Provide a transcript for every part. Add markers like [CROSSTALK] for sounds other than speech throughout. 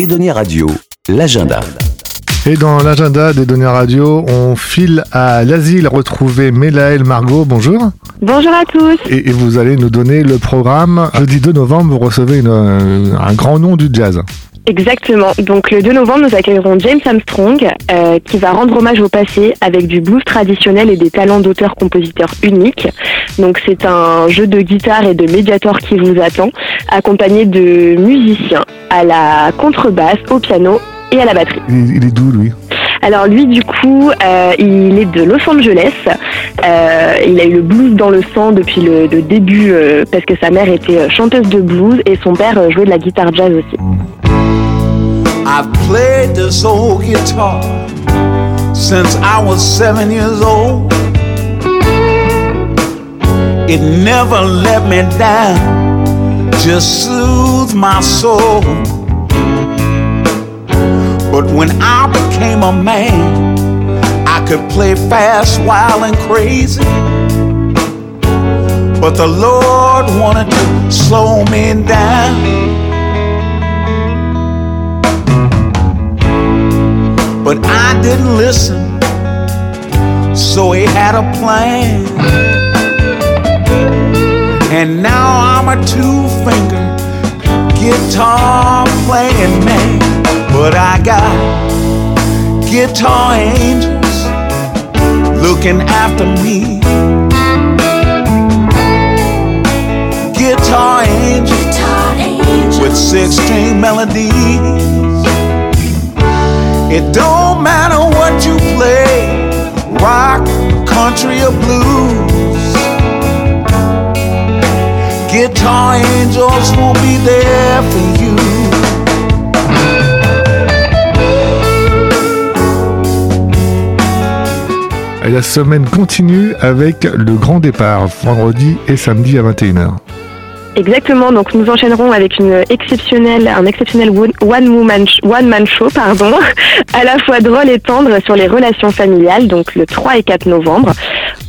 Edonia Radio, l'agenda. Et dans l'agenda des données radio, on file à l'asile retrouver Mélaël Margot. Bonjour. Bonjour à tous. Et, et vous allez nous donner le programme. Jeudi 2 novembre, vous recevez une, un grand nom du jazz. Exactement. Donc le 2 novembre, nous accueillerons James Armstrong euh, qui va rendre hommage au passé avec du blues traditionnel et des talents d'auteur-compositeur uniques. Donc c'est un jeu de guitare et de médiator qui vous attend, accompagné de musiciens à la contrebasse, au piano et à la batterie. Il, est d'où, lui Alors lui, du coup, euh, il est de Los Angeles. Euh, il a eu le blues dans le sang depuis le, le début euh, parce que sa mère était chanteuse de blues et son père jouait de la guitare jazz aussi. I've played this old guitar since I was seven years old. It never let me down, just soothed my soul. But when I became a man, I could play fast, wild, and crazy. But the Lord wanted to slow me down. But I didn't listen, so he had a plan. And now I'm a two finger guitar playing man. But I got guitar angels looking after me. Guitar angels with six string melodies. It don't matter what you play, rock, country, or blues. Guitar angels will be there for you. Et la semaine continue avec le grand départ, vendredi et samedi à 21h. Exactement, donc nous enchaînerons avec une exceptionnelle, un exceptionnel one man show, pardon, [LAUGHS] à la fois drôle et tendre sur les relations familiales, donc le 3 et 4 novembre,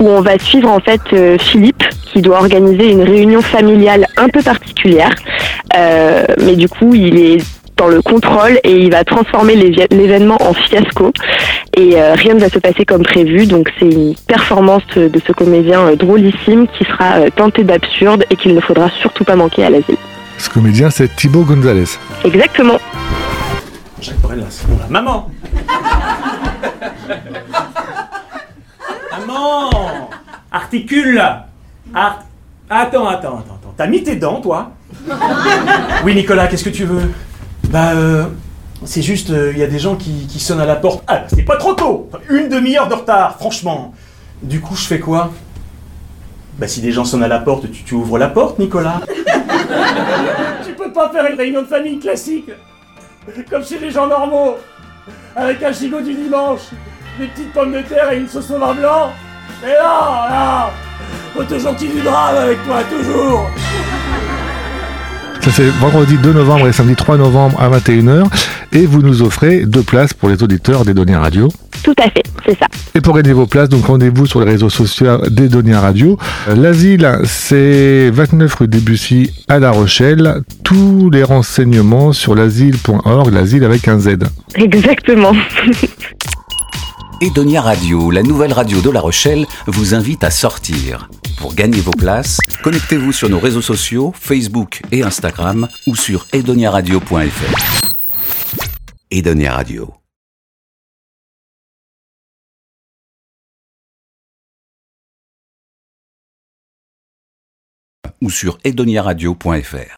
où on va suivre en fait euh, Philippe qui doit organiser une réunion familiale un peu particulière, Euh, mais du coup il est dans le contrôle et il va transformer l'événement en fiasco et euh, rien ne va se passer comme prévu donc c'est une performance de ce comédien euh, drôlissime qui sera euh, tenté d'absurde et qu'il ne faudra surtout pas manquer à l'asile. Ce comédien, c'est Thibaut Gonzalez. Exactement. Jacques Brel, là, c'est bon, là. Maman Maman Articule là Ar- Attends, attends, attends, attends. T'as mis tes dents, toi? Oui, Nicolas, qu'est-ce que tu veux? Bah, euh, c'est juste, il y a des gens qui, qui sonnent à la porte. Ah, c'est pas trop tôt Une demi-heure de retard, franchement. Du coup, je fais quoi? Bah, si des gens sonnent à la porte, tu, ouvres la porte, Nicolas [LAUGHS] Tu peux pas faire une réunion de famille classique comme chez les gens normaux, avec un gigot du dimanche, des petites pommes de terre et une sauce au vin blanc. Mais là, là, faut toujours qu'il du drame avec toi, toujours. Ça c'est vendredi 2 novembre et samedi 3 novembre à 21h. Et vous nous offrez deux places pour les auditeurs des données radio. Tout à fait, c'est ça. Et pour gagner vos places, donc rendez-vous sur les réseaux sociaux des Données Radio. Euh, L'asile, c'est 29 rue Debussy à La Rochelle. Tous les renseignements sur l'asile.org, l'asile avec un Z. Exactement. [LAUGHS] Edonia Radio, la nouvelle radio de La Rochelle, vous invite à sortir. Pour gagner vos places, connectez-vous sur nos réseaux sociaux, Facebook et Instagram, ou sur edoniaradio.fr. Edonia Radio. ou sur edoniaradio.fr.